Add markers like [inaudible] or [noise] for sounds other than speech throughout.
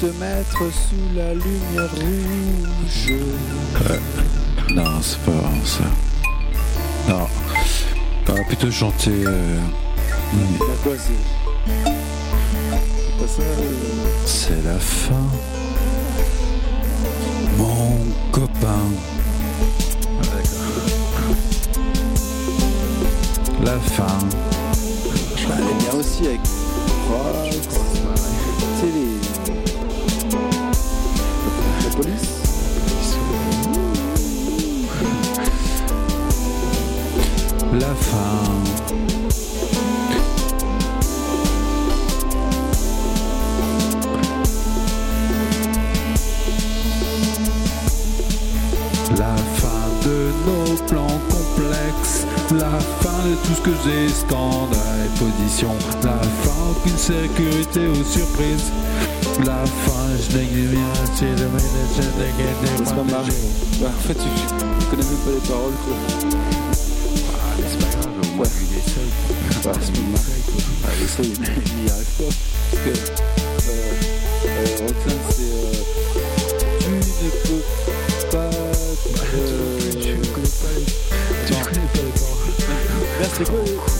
te mettre sous la lumière rouge. Non, c'est pas vraiment ça. Non. On va plutôt chanter. euh, Bah quoi c'est pas ça euh, C'est la fin. Mon copain. La fin. Bah elle est bien aussi avec Rox. C'est les... La fin. La fin de nos plans complexes. La fin de tout ce que j'ai scandale et position. La fin, aucune sécurité aux surprises. La fin, je n'ai rien, c'est le C'est pas marrant. Bah, en fait tu, tu connais même pas les paroles quoi. Ah, c'est pas grave, au moins il essaye. Bah, c'est pas marrant. Ah, essaye, mais il n'y arrive pas. Parce que euh, euh, Roxane c'est euh, tu ne peux pas euh, [laughs] Tu connais pas les, tu connais pas les paroles. Merde, c'est quoi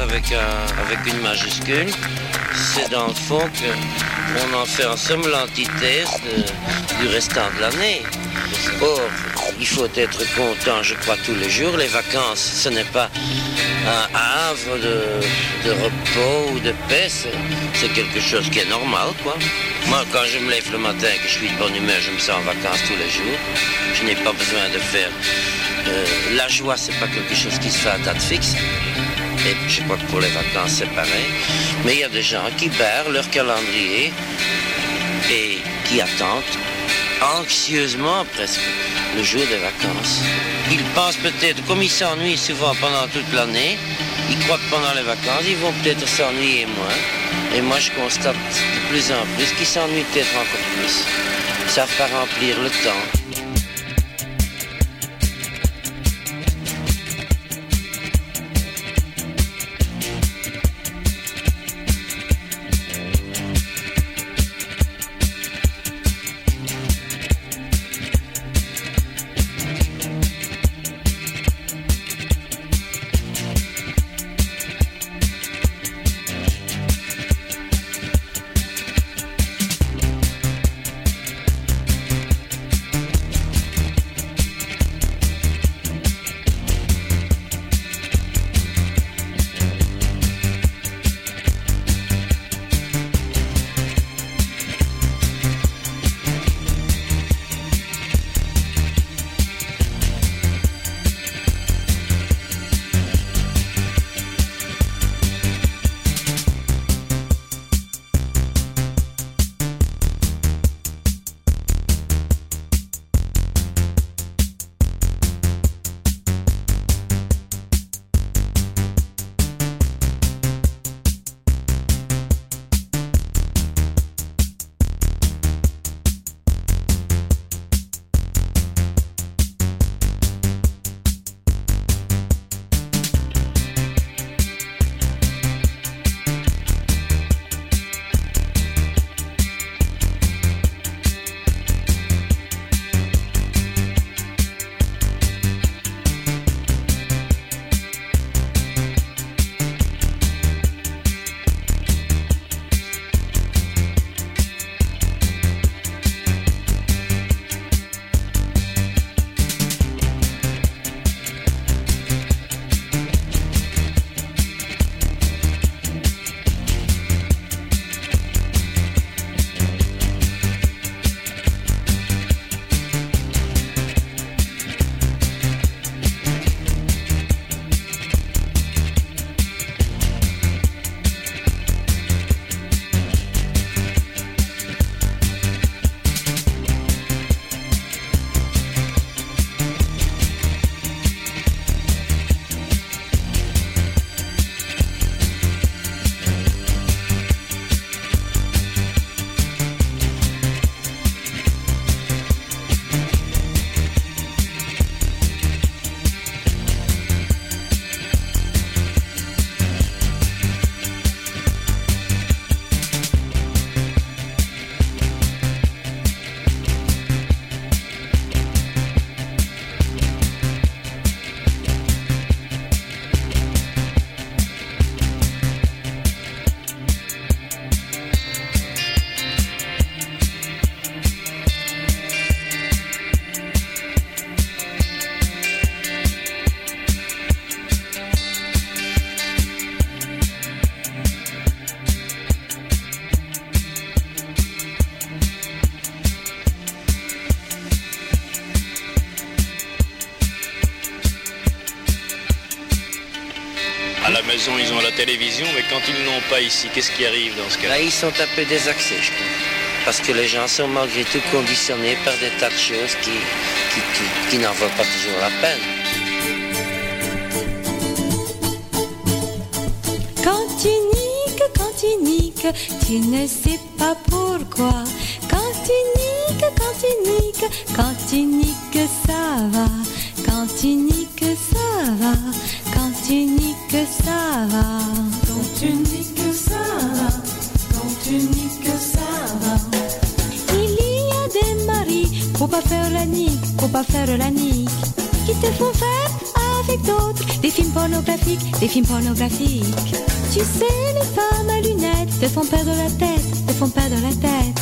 avec, un- avec une majuscule, c'est dans le fond qu'on en fait en somme l'antithèse du restant de l'année. Or, il faut être content, je crois, tous les jours. Les vacances, ce n'est pas un havre de, repos ou de paix, c'est c'est quelque chose qui est normal, quoi. Moi, quand je me lève le matin et que je suis de bonne humeur, je me sens en vacances tous les jours. Je n'ai pas besoin de faire... euh, la joie, c'est pas quelque chose qui se fait à date fixe. Je crois que pour les vacances, c'est pareil. Mais il y a des gens qui barrent leur calendrier et qui attendent anxieusement presque le jour des vacances. Ils pensent peut-être, comme ils s'ennuient souvent pendant toute l'année, ils croient que pendant les vacances, ils vont peut-être s'ennuyer moins. Et moi, je constate de plus en plus qu'ils s'ennuient peut-être encore plus. Ils savent pas remplir le temps. Maison, ils ont la télévision, mais quand ils n'ont pas ici, qu'est-ce qui arrive dans ce cas Là, ils sont un peu désaxés, je trouve. Parce que les gens sont malgré tout conditionnés par des tas de choses qui, qui, qui- qui n'en valent pas toujours la peine. Quand tu niques, quand tu niques, tu ne sais pas pourquoi. Quand tu niques, quand tu niques, quand tu niques, ça va. Quand tu niques, ça va. Quand tu niques, ça va. Quand tu niques, ça va. Quand tu niques, ça va. Il y a des maris, faut pas faire la nique, faut pas faire la nique, qui te font faire avec d'autres, des films pornographiques, des films pornographiques. Tu sais, les femmes à lunettes te font perdre la tête, te font perdre la tête.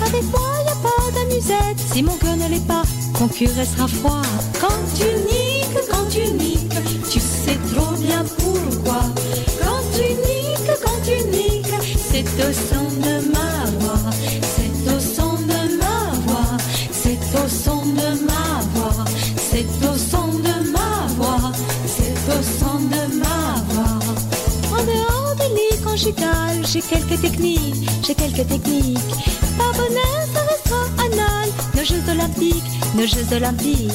Avec moi, y a pas d'amusette, si mon cœur ne l'est pas, mon cœur restera froid. Quand tu niques, quand tu niques, trop bien pourquoi. Quand tu niques, quand tu niques, c'est au son de ma voix, c'est au son de ma voix, c'est au son de ma voix, c'est au son de ma voix, c'est au son de ma voix. En dehors des lits conjugales, j'ai quelques techniques, j'ai quelques techniques. Par bonheur, ça restera anal, nos Jeux olympiques, nos Jeux olympiques.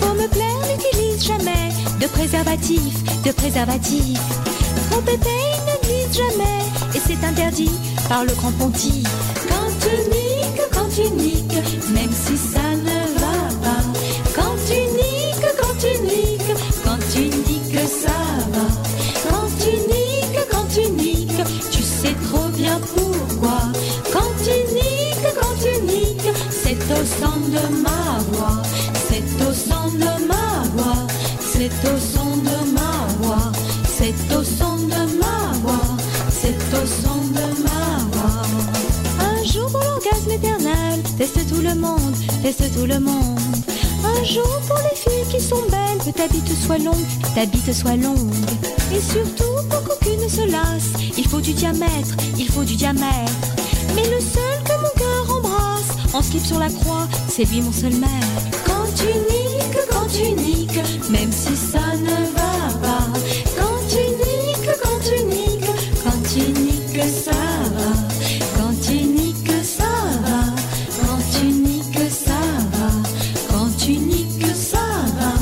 Pour me plaire, n'utilise jamais de préservatif, de préservatif. Trop épais, ne glisse jamais, et c'est interdit par le grand pontife. Quand tu niques, quand tu niques, même si ça ne va pas. Quand tu niques, quand tu niques, quand tu niques, ça va. Quand tu niques, quand tu niques, tu sais trop bien pourquoi. Quand tu niques, quand tu niques, c'est au son de ma voix, c'est au son de ma voix, c'est au son de ma voix, c'est au son de ma voix. Un jour pour l'orgasme éternel, teste tout le monde, teste tout le monde. Un jour pour les filles qui sont belles, que ta bite soit longue, ta bite soit longue. Et surtout pour qu'aucune ne se lasse, il faut du diamètre, il faut du diamètre. Mais le seul que mon cœur embrasse, en slip sur la croix, c'est lui mon seul maître. Quand tu tu niques, même si ça ne va pas. Quand tu niques, quand tu niques, quand tu niques, ça va. Quand tu niques, ça va. Quand tu niques, ça va. Quand tu niques, ça va.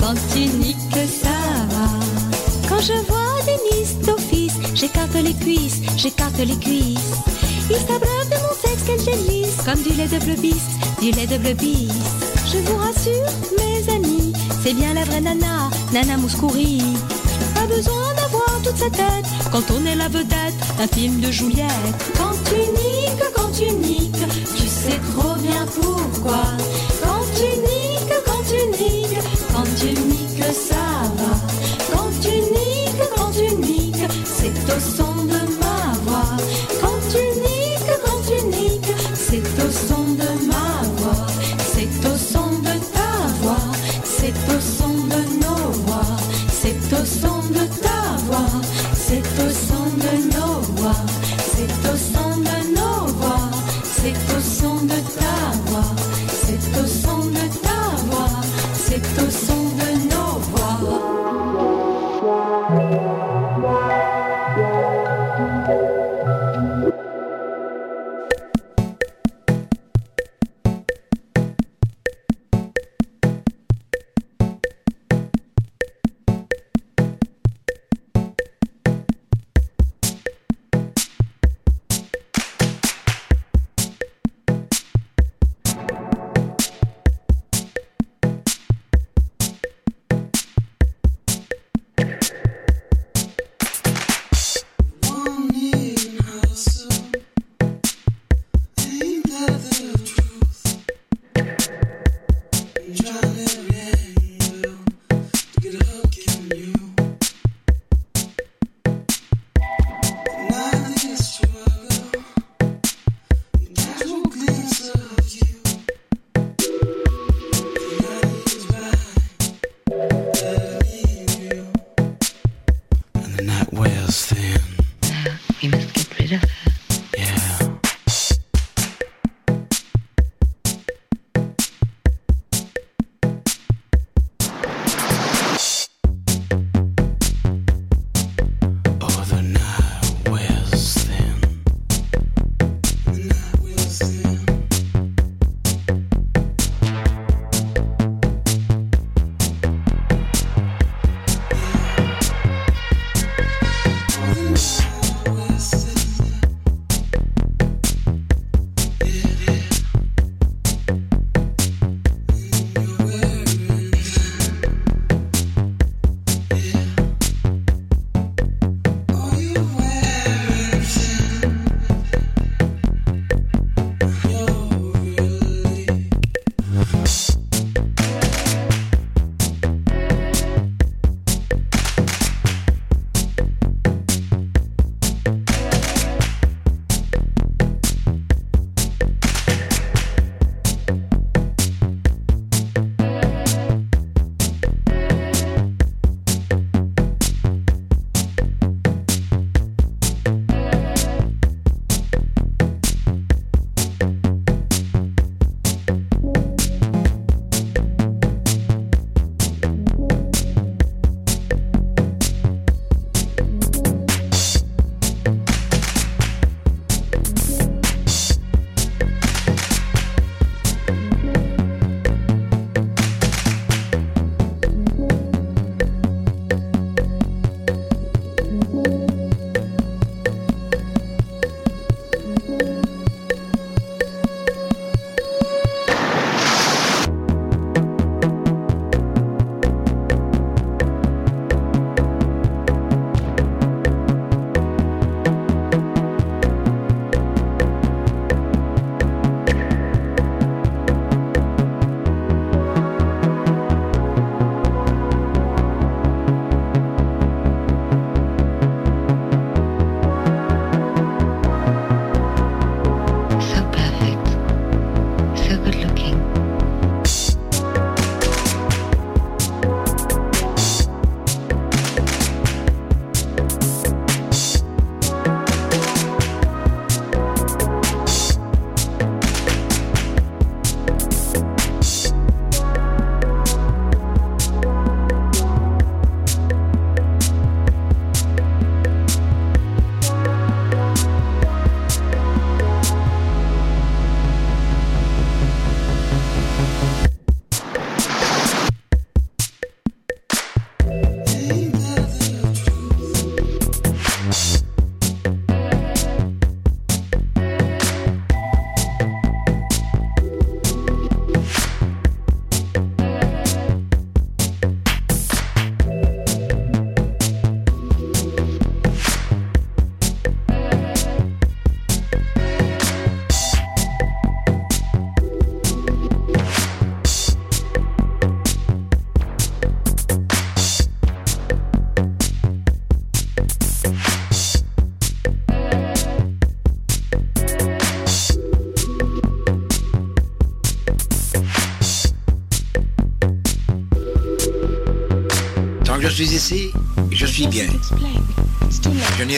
Quand tu niques, ça va. Quand je vois des miss d'office, j'écarte les cuisses, j'écarte les cuisses. Ils s'abreuvent de mon sexe qu'elles délice, comme du lait de blebis, du lait de blebis. Je vous rassure, mes amis, c'est bien la vraie nana, Nana Mouskouri. Pas besoin d'avoir toute sa tête quand on est la vedette d'un film de Juliette. Quand tu niques, quand tu niques, tu sais trop bien pourquoi.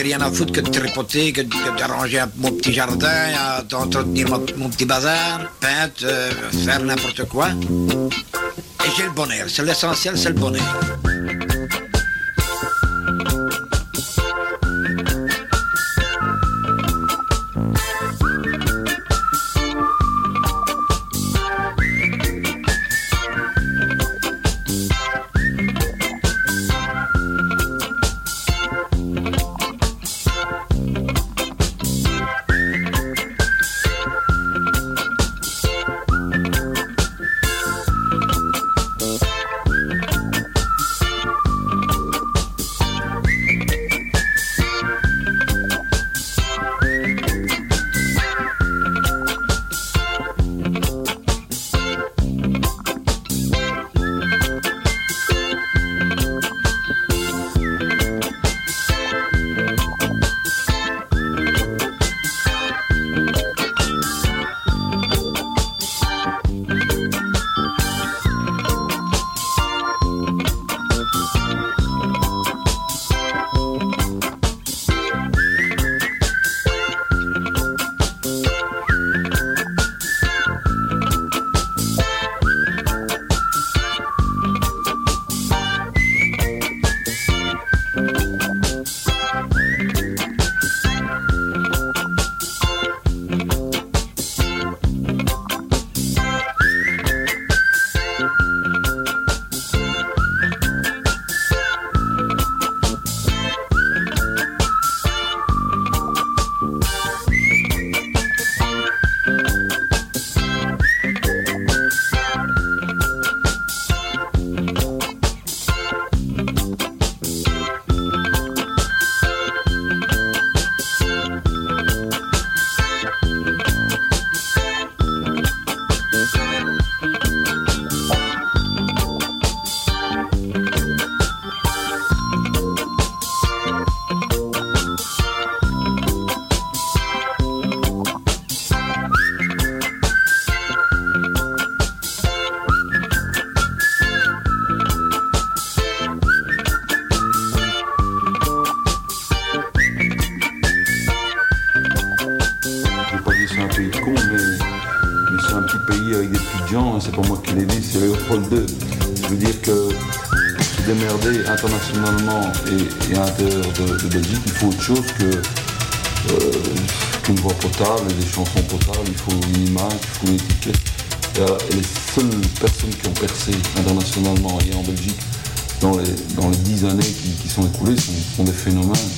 Rien à foutre que de tripoter, que, d'arranger mon petit jardin, à d'entretenir mon, mon petit bazar, peindre, euh, faire n'importe quoi. Et j'ai le bonheur. C'est l'essentiel, c'est le bonheur. De, Belgique, il faut autre chose que euh, qu'une voix potable des chansons potables, il faut une image, il faut une étiquette. Et, euh, les seules personnes qui ont percé internationalement et en Belgique dans les, dans les dix années qui, sont écoulées sont des phénomènes.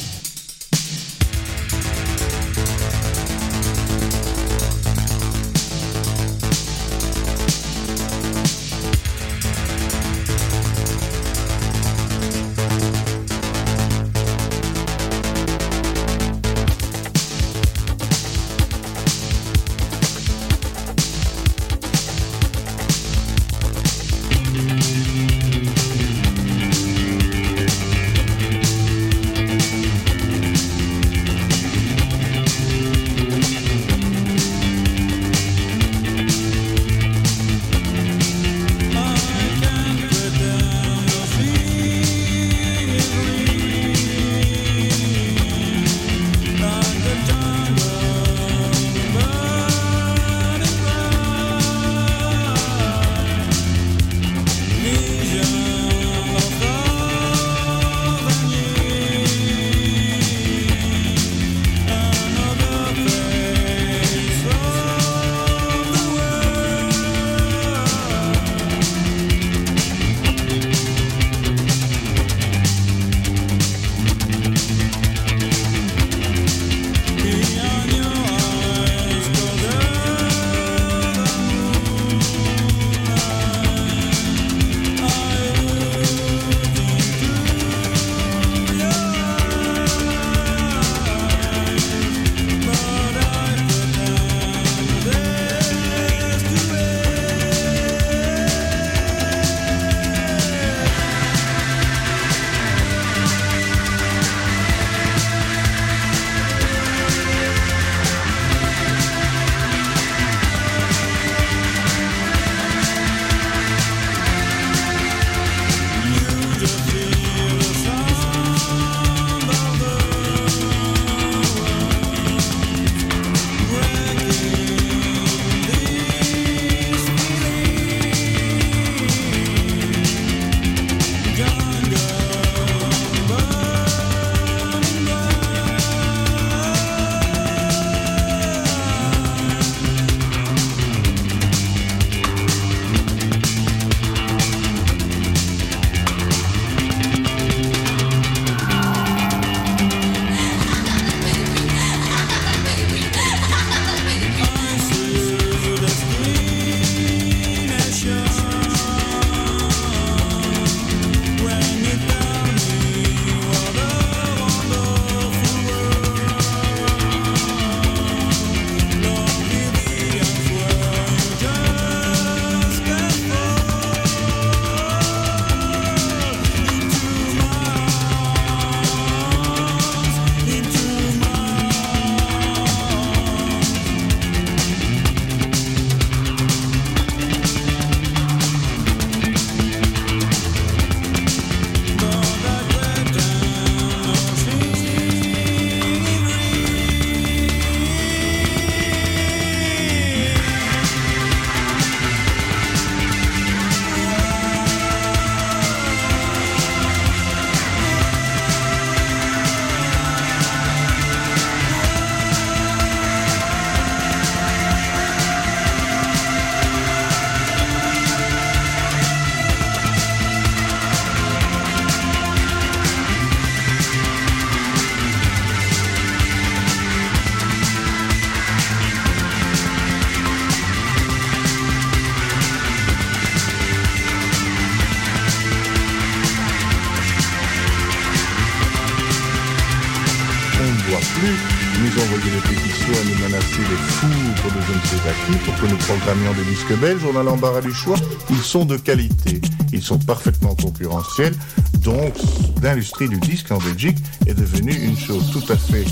Nous menacer les foudres de je ne qui pour que nous proclamions des disques belges. On a l'embarras du choix. Ils sont de qualité. Ils sont parfaitement concurrentiels. Donc, l'industrie du disque en Belgique est devenue une chose tout à fait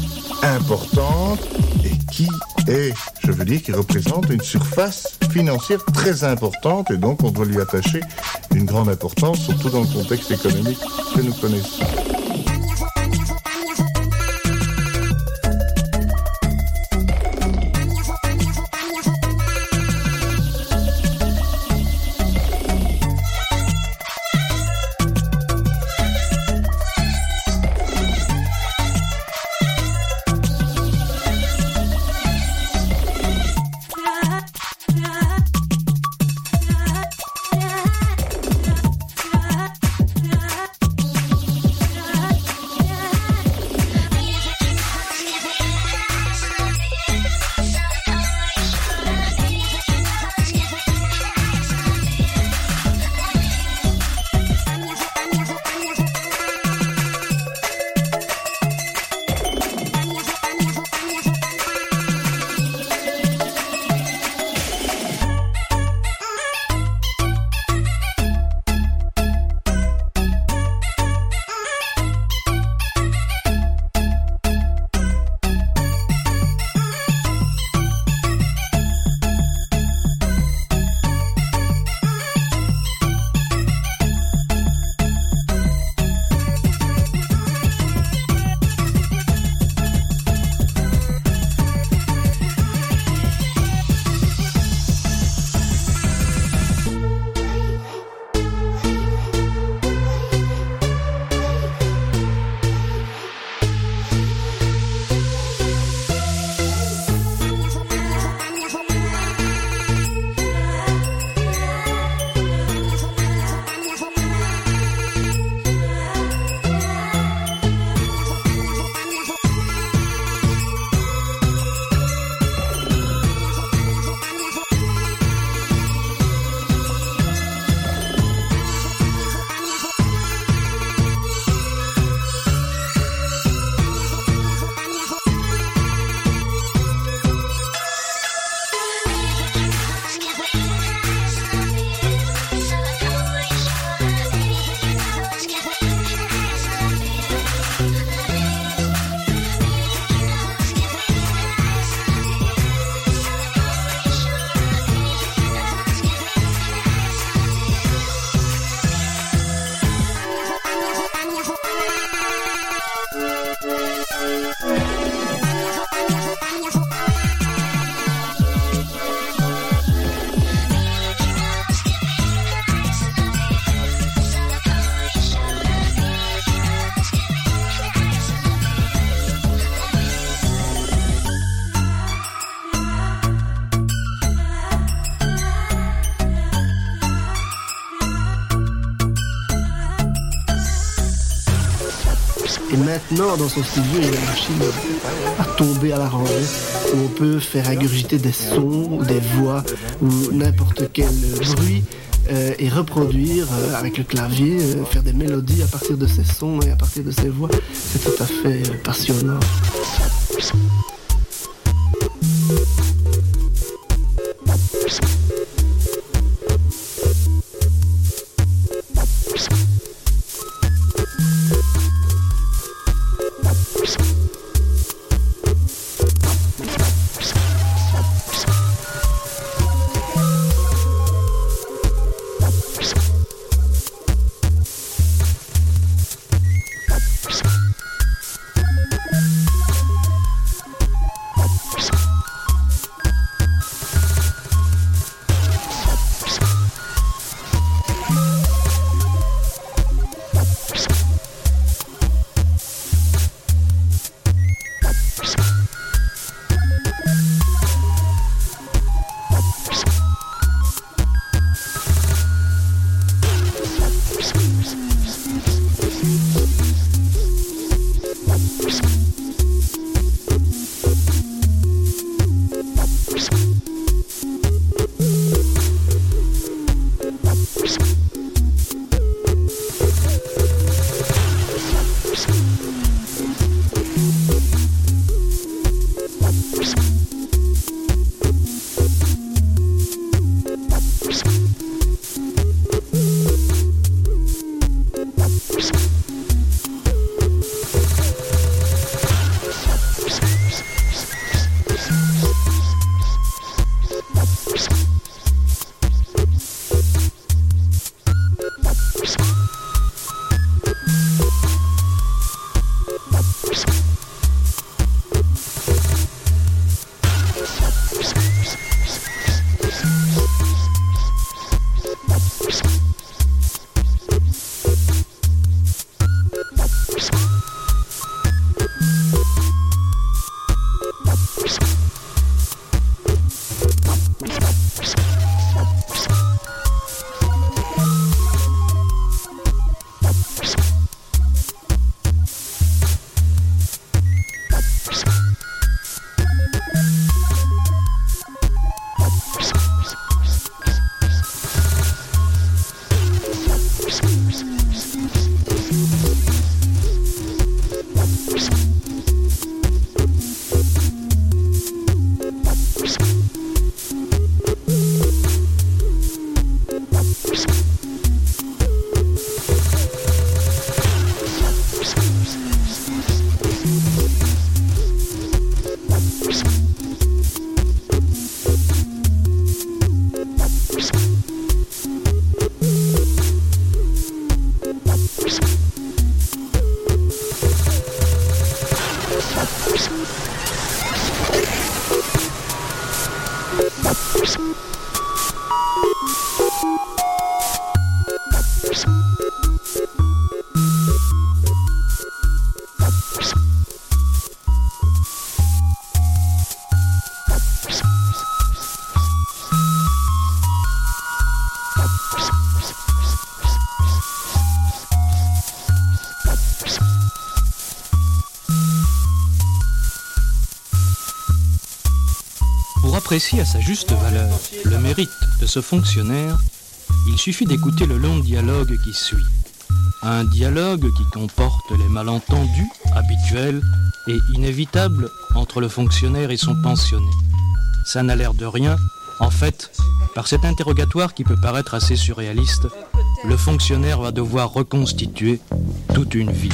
importante et qui est, je veux dire, qui représente une surface financière très importante et donc on doit lui attacher une grande importance, surtout dans le contexte économique que nous connaissons. maintenant dans son studio, il y a une machine à tomber à la range où on peut faire ingurgiter des sons, des voix ou n'importe quel bruit. Euh, et reproduire euh, avec le clavier, euh, faire des mélodies à partir de ces sons et à partir de ces voix. C'est tout à fait passionnant. Pour apprécier à sa juste valeur le mérite de ce fonctionnaire, il suffit d'écouter le long dialogue qui suit. Un dialogue qui comporte les malentendus habituels et inévitables entre le fonctionnaire et son pensionné. Ça n'a l'air de rien. En fait, par cet interrogatoire qui peut paraître assez surréaliste, le fonctionnaire va devoir reconstituer toute une vie.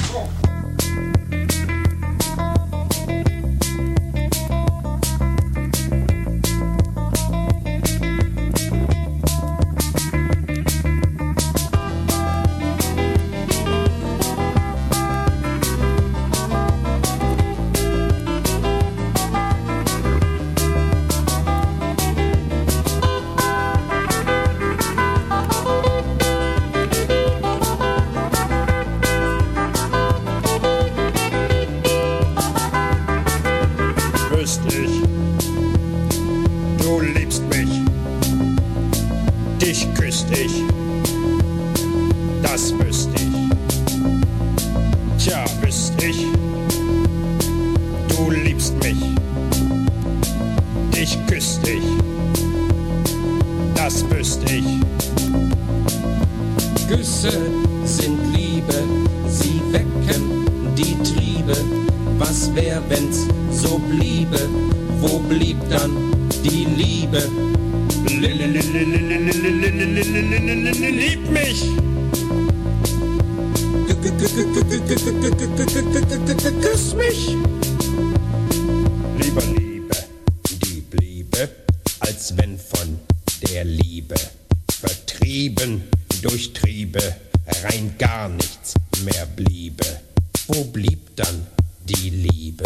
Wo blieb dann die Liebe?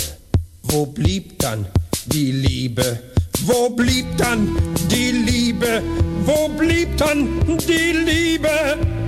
Wo blieb dann die Liebe? Wo blieb dann die Liebe? Wo blieb dann die Liebe?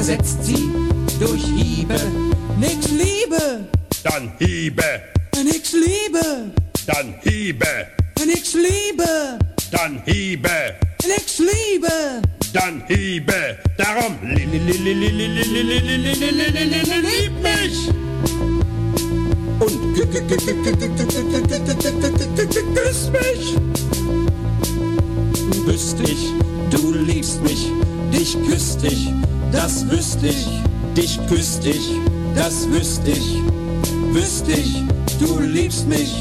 ersetzt sie durch Hiebe. Nix Liebe. Dann Hiebe. Nix Liebe. Dann Hiebe. Nix Liebe. Dann Hiebe. Nix Liebe. Dann Hiebe. Darum lieb mich. Und küss mich. Wüsst ich, du liebst mich, dich küsst ich, das wüsst ich, dich küsst ich, das wüsst ich. wüsste ich, du liebst mich,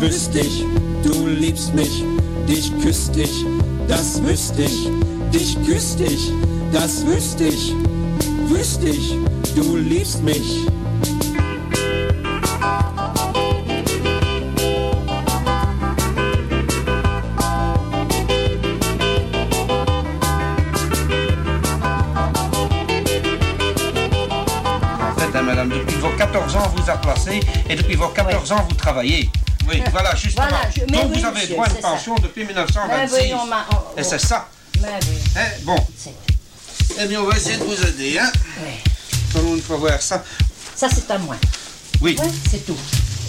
wüsste ich, du liebst mich, dich küsst ich, das wüsste ich, dich küsst ich, das wüsste ich, wüsste ich, du liebst mich. 14 ans, on vous a placé et depuis vos 14 ans, vous travaillez. Oui, voilà, justement. Voilà, je- mais Donc oui, vous avez monsieur, droit à une ça. pension depuis 1926. Mais oui, on m'a- on- Et c'est ça. Oui. Hein, bon. Eh bien, on va essayer de vous aider. Hein. Allons une fois voir ça. Ça, c'est à moi. Oui. C'est tout.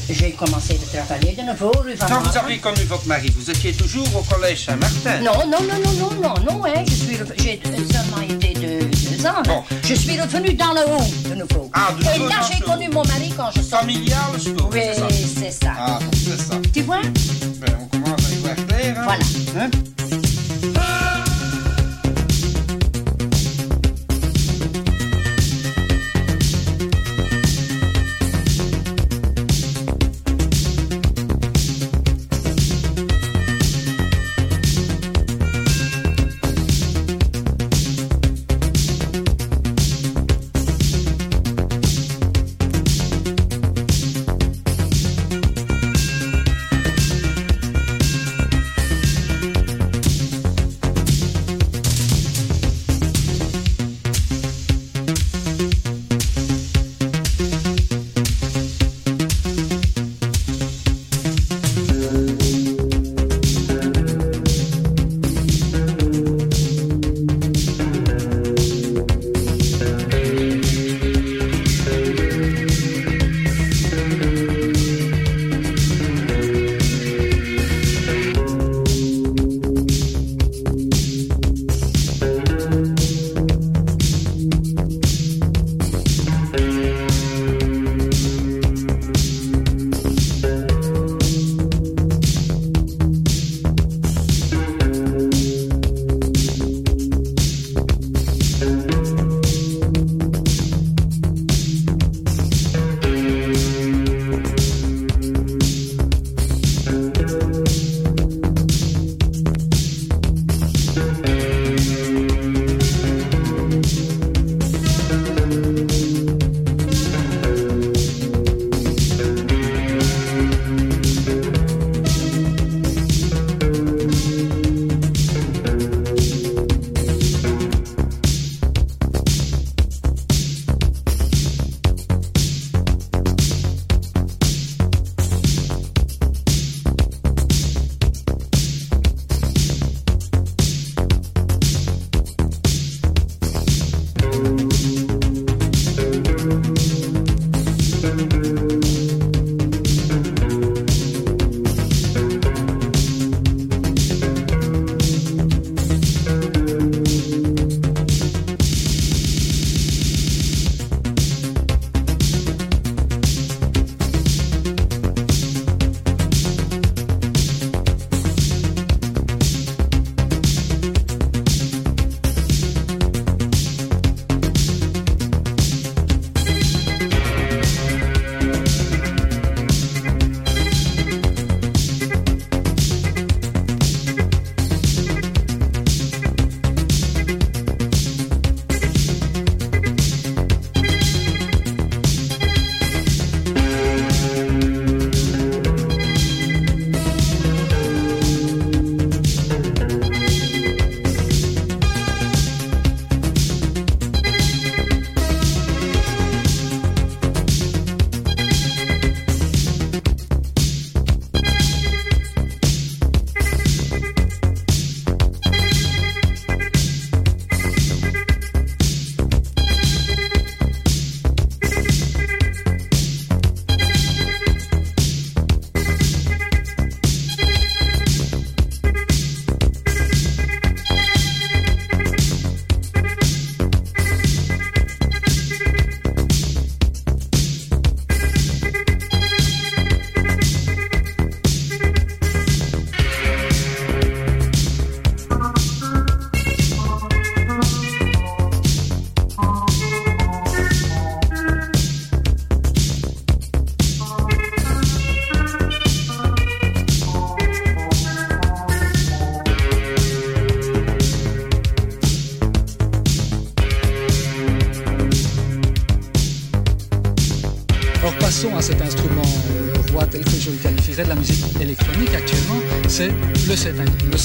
J'ai commencé de travailler de nouveau, rue Van Quand vous avez connu votre mari, vous étiez toujours au collège Saint-Martin Non, non, non, non, non, non, non, hein, je suis j'ai seulement été de deux ans. là. Je suis revenue dans le haut de nouveau. Ah, de Et là, j'ai connu mon mari quand je sortais. Familial, je suppose, Oui, c'est ça. Ah, bon, c'est ça. Tu vois? Ben, on commence à y voir clair. Hein. Voilà. Hein?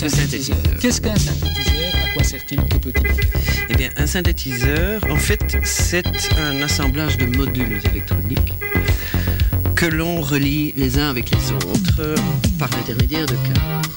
Synthétiseur. Qu'est-ce qu'un synthétiseur? À quoi sert-il? Que peut-il faire? Eh bien, un synthétiseur, en fait, c'est un assemblage de modules électroniques que l'on relie les uns avec les autres par l'intermédiaire de câbles.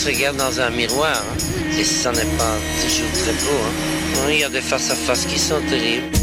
Se regarde dans un miroir. hein. Et ça n'est pas toujours très beau. hein. Il y a des face à face qui sont terribles.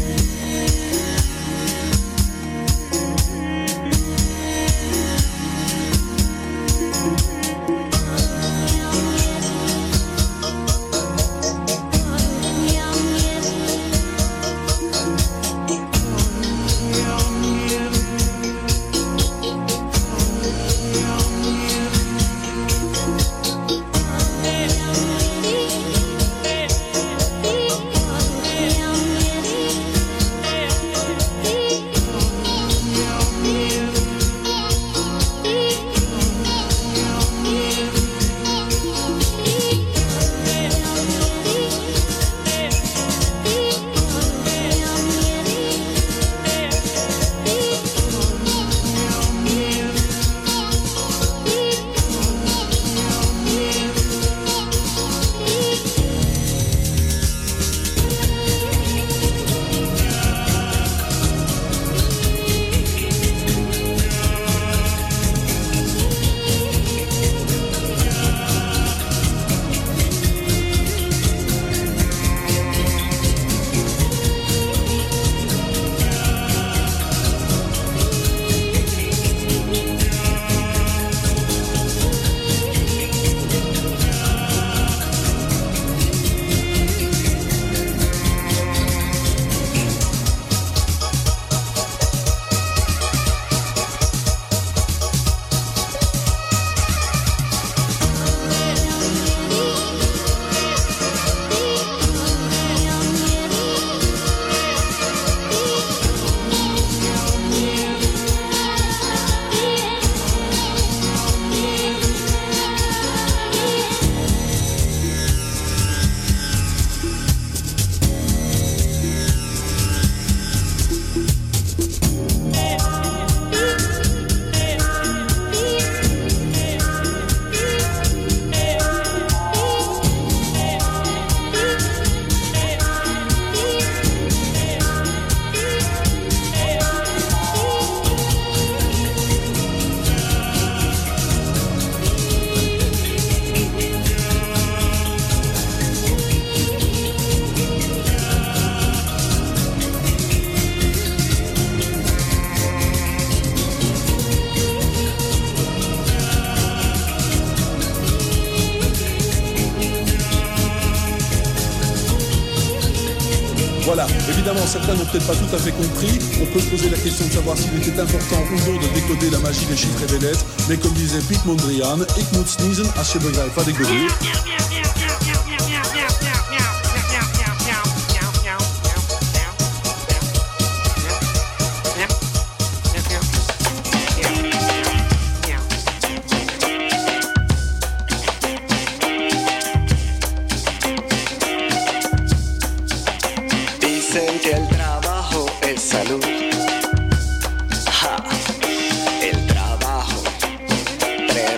Tout à fait compris. On peut se poser la question de savoir s'il était important ou non de décoder la magie des chiffres et des lettres. Mais comme disait Piet Mondrian, ik moet sneezen als je begrijpt wat ik bedoel.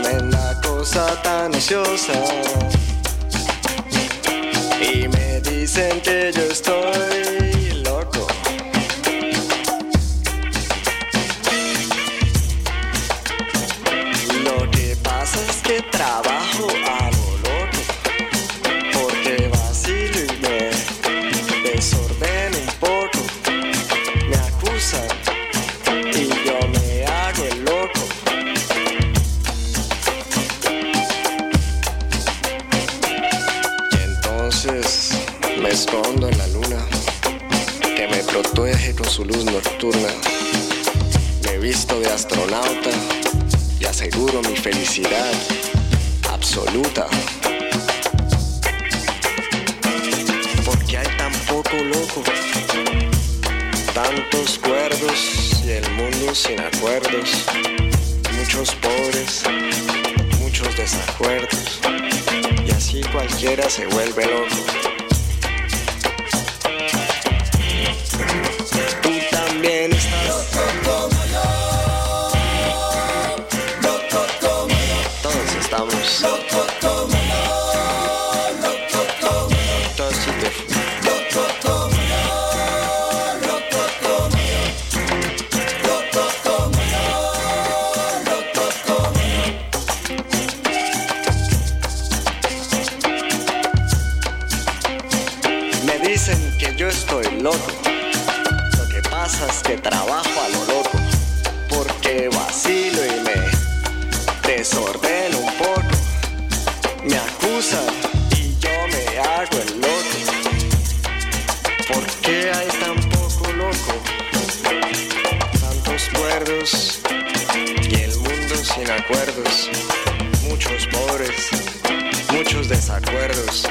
Tremenda cosa tan ociosa. Y me dicen que yo estoy muchos pobres, muchos desacuerdos,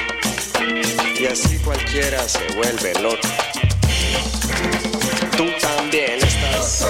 y así cualquiera se vuelve loco. Tú también estás.